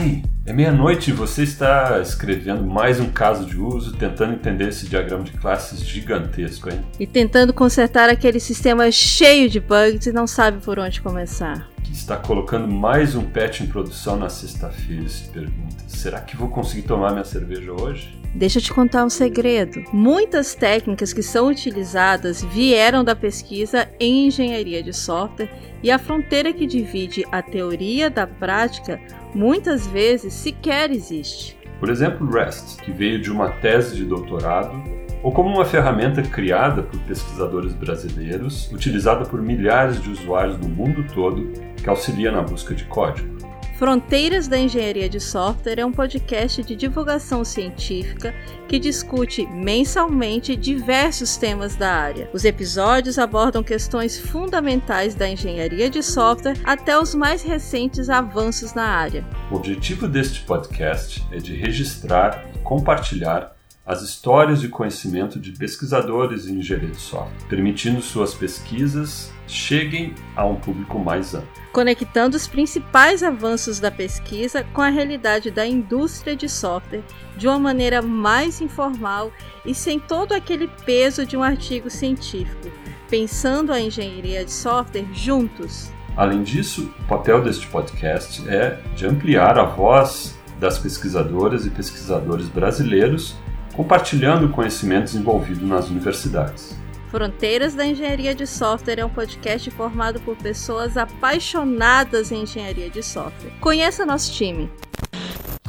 Ei, é meia-noite e você está escrevendo mais um caso de uso, tentando entender esse diagrama de classes gigantesco, hein? E tentando consertar aquele sistema cheio de bugs e não sabe por onde começar. Que está colocando mais um patch em produção na sexta-feira se pergunta: será que vou conseguir tomar minha cerveja hoje? Deixa eu te contar um segredo. Muitas técnicas que são utilizadas vieram da pesquisa em engenharia de software e a fronteira que divide a teoria da prática muitas vezes sequer existe. Por exemplo, REST, que veio de uma tese de doutorado, ou como uma ferramenta criada por pesquisadores brasileiros, utilizada por milhares de usuários no mundo todo, que auxilia na busca de código. Fronteiras da Engenharia de Software é um podcast de divulgação científica que discute mensalmente diversos temas da área. Os episódios abordam questões fundamentais da engenharia de software até os mais recentes avanços na área. O objetivo deste podcast é de registrar e compartilhar as histórias de conhecimento de pesquisadores em engenharia de software, permitindo suas pesquisas cheguem a um público mais amplo. Conectando os principais avanços da pesquisa com a realidade da indústria de software de uma maneira mais informal e sem todo aquele peso de um artigo científico, pensando a engenharia de software juntos. Além disso, o papel deste podcast é de ampliar a voz das pesquisadoras e pesquisadores brasileiros compartilhando o conhecimento desenvolvido nas universidades. Fronteiras da Engenharia de Software é um podcast formado por pessoas apaixonadas em engenharia de software. Conheça nosso time.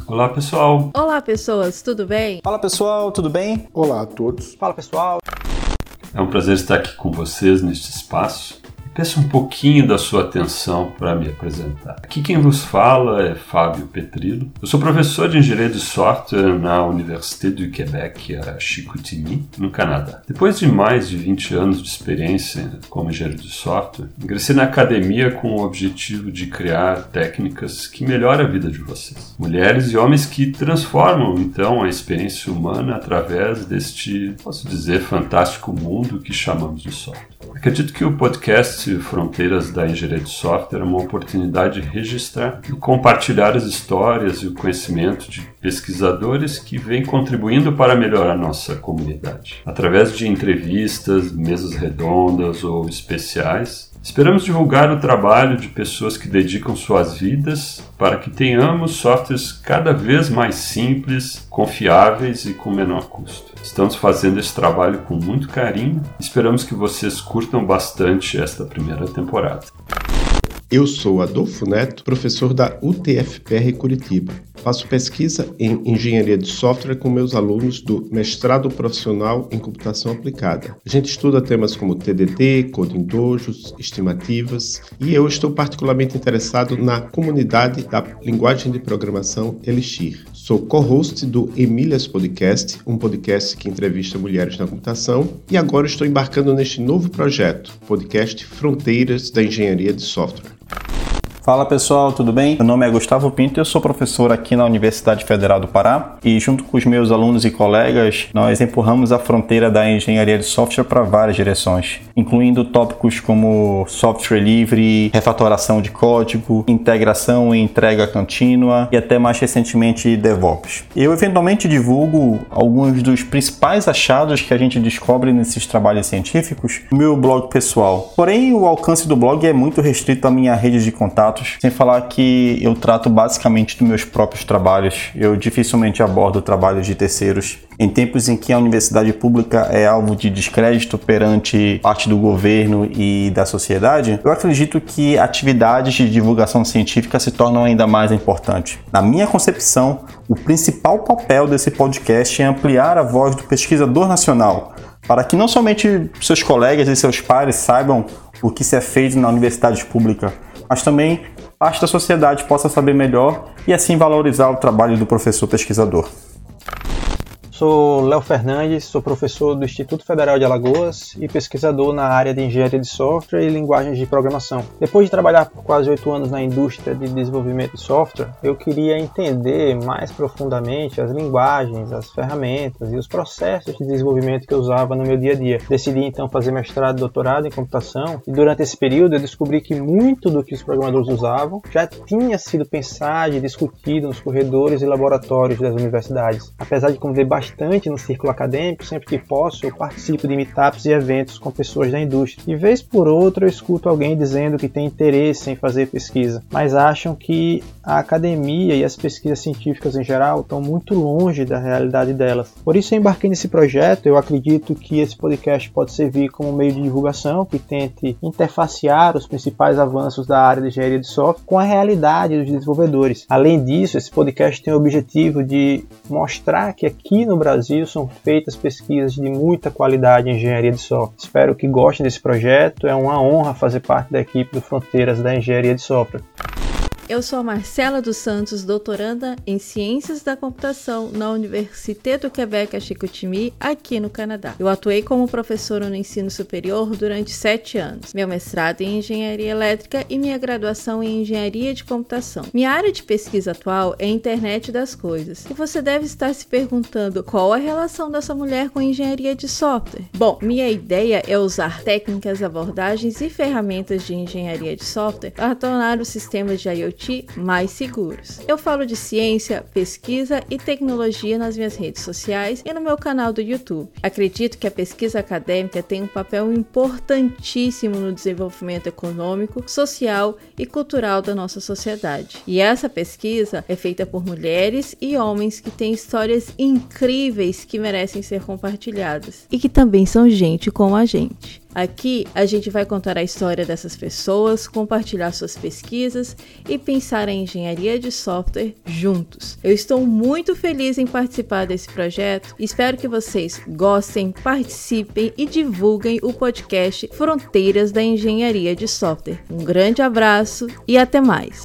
Olá, pessoal. Olá, pessoas, tudo bem? Fala, pessoal, tudo bem? Olá a todos. Fala, pessoal. É um prazer estar aqui com vocês neste espaço Peço um pouquinho da sua atenção para me apresentar. Aqui quem vos fala é Fábio Petrillo. Eu sou professor de engenharia de software na Université du Québec, a Chicoutimi, no Canadá. Depois de mais de 20 anos de experiência como engenheiro de software, ingressei na academia com o objetivo de criar técnicas que melhoram a vida de vocês. Mulheres e homens que transformam então a experiência humana através deste, posso dizer, fantástico mundo que chamamos de software. Acredito que o podcast Fronteiras da Engenharia de Software é uma oportunidade de registrar e compartilhar as histórias e o conhecimento de pesquisadores que vêm contribuindo para melhorar nossa comunidade. Através de entrevistas, mesas redondas ou especiais, Esperamos divulgar o trabalho de pessoas que dedicam suas vidas para que tenhamos softwares cada vez mais simples, confiáveis e com menor custo. Estamos fazendo esse trabalho com muito carinho. Esperamos que vocês curtam bastante esta primeira temporada. Eu sou Adolfo Neto, professor da UTFPR Curitiba. Faço pesquisa em engenharia de software com meus alunos do mestrado profissional em computação aplicada. A gente estuda temas como TDD, coding dojos, estimativas e eu estou particularmente interessado na comunidade da linguagem de programação Elixir. Sou co-host do Emílias Podcast, um podcast que entrevista mulheres na computação, e agora estou embarcando neste novo projeto, podcast Fronteiras da Engenharia de Software. Fala pessoal, tudo bem? Meu nome é Gustavo Pinto, eu sou professor aqui na Universidade Federal do Pará e junto com os meus alunos e colegas, nós empurramos a fronteira da engenharia de software para várias direções, incluindo tópicos como software livre, refatoração de código, integração e entrega contínua e até mais recentemente DevOps. Eu eventualmente divulgo alguns dos principais achados que a gente descobre nesses trabalhos científicos no meu blog pessoal. Porém, o alcance do blog é muito restrito à minha rede de contato sem falar que eu trato basicamente dos meus próprios trabalhos. Eu dificilmente abordo trabalhos de terceiros. Em tempos em que a universidade pública é alvo de descrédito perante parte do governo e da sociedade, eu acredito que atividades de divulgação científica se tornam ainda mais importantes. Na minha concepção, o principal papel desse podcast é ampliar a voz do pesquisador nacional, para que não somente seus colegas e seus pares saibam o que se é feito na universidade pública, mas também parte da sociedade possa saber melhor e assim valorizar o trabalho do professor pesquisador. Sou Léo Fernandes, sou professor do Instituto Federal de Alagoas e pesquisador na área de engenharia de software e linguagens de programação. Depois de trabalhar por quase oito anos na indústria de desenvolvimento de software, eu queria entender mais profundamente as linguagens, as ferramentas e os processos de desenvolvimento que eu usava no meu dia a dia. Decidi então fazer mestrado e doutorado em computação e durante esse período eu descobri que muito do que os programadores usavam já tinha sido pensado e discutido nos corredores e laboratórios das universidades. Apesar de conviver bastante no círculo acadêmico, sempre que posso, eu participo de meetups e eventos com pessoas da indústria. E vez por outra eu escuto alguém dizendo que tem interesse em fazer pesquisa, mas acham que a academia e as pesquisas científicas em geral estão muito longe da realidade delas. Por isso eu embarquei nesse projeto, eu acredito que esse podcast pode servir como meio de divulgação que tente interfacear os principais avanços da área de engenharia de software com a realidade dos desenvolvedores. Além disso, esse podcast tem o objetivo de mostrar que aqui no Brasil são feitas pesquisas de muita qualidade em engenharia de software. Espero que gostem desse projeto, é uma honra fazer parte da equipe do Fronteiras da Engenharia de Software. Eu sou Marcela dos Santos, doutoranda em Ciências da Computação na Université do Quebec a Chicoutimi, aqui no Canadá. Eu atuei como professora no ensino superior durante sete anos. Meu mestrado em Engenharia Elétrica e minha graduação em Engenharia de Computação. Minha área de pesquisa atual é a Internet das Coisas. E você deve estar se perguntando qual a relação dessa mulher com engenharia de software. Bom, minha ideia é usar técnicas, abordagens e ferramentas de engenharia de software para tornar os sistemas de IoT mais seguros. Eu falo de ciência, pesquisa e tecnologia nas minhas redes sociais e no meu canal do YouTube. Acredito que a pesquisa acadêmica tem um papel importantíssimo no desenvolvimento econômico, social e cultural da nossa sociedade. E essa pesquisa é feita por mulheres e homens que têm histórias incríveis que merecem ser compartilhadas e que também são gente como a gente. Aqui a gente vai contar a história dessas pessoas, compartilhar suas pesquisas e pensar em engenharia de software juntos. Eu estou muito feliz em participar desse projeto. Espero que vocês gostem, participem e divulguem o podcast Fronteiras da Engenharia de Software. Um grande abraço e até mais!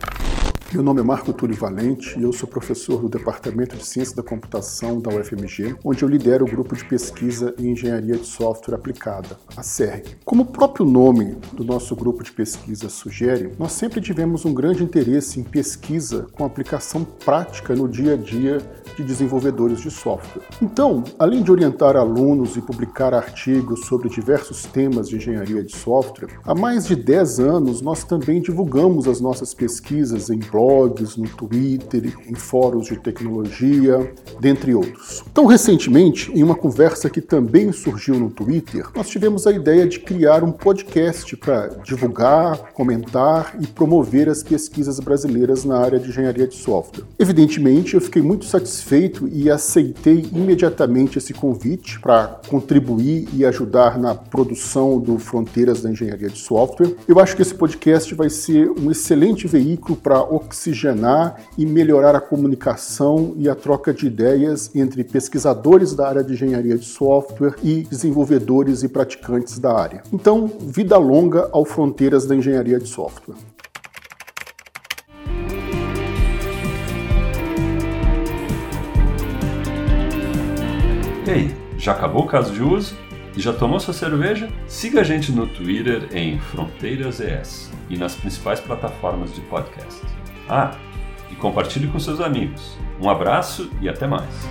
Meu nome é Marco Túlio Valente e eu sou professor do Departamento de Ciência da Computação da UFMG, onde eu lidero o grupo de pesquisa em Engenharia de Software Aplicada, a CERG. Como o próprio nome do nosso grupo de pesquisa sugere, nós sempre tivemos um grande interesse em pesquisa com aplicação prática no dia a dia de desenvolvedores de software. Então, além de orientar alunos e publicar artigos sobre diversos temas de engenharia de software, há mais de 10 anos nós também divulgamos as nossas pesquisas em blogs, no Twitter, em fóruns de tecnologia, dentre outros. Então, recentemente, em uma conversa que também surgiu no Twitter, nós tivemos a ideia de criar um podcast para divulgar, comentar e promover as pesquisas brasileiras na área de engenharia de software. Evidentemente, eu fiquei muito satisfeito e aceitei imediatamente esse convite para contribuir e ajudar na produção do Fronteiras da Engenharia de Software. Eu acho que esse podcast vai ser um excelente veículo para oxigenar e melhorar a comunicação e a troca de ideias entre pesquisadores da área de engenharia de software e desenvolvedores e praticantes da área. Então, vida longa ao Fronteiras da Engenharia de Software. E aí, já acabou o caso de uso? E já tomou sua cerveja? Siga a gente no Twitter em Fronteiras ES e nas principais plataformas de podcast. Ah, e compartilhe com seus amigos. Um abraço e até mais.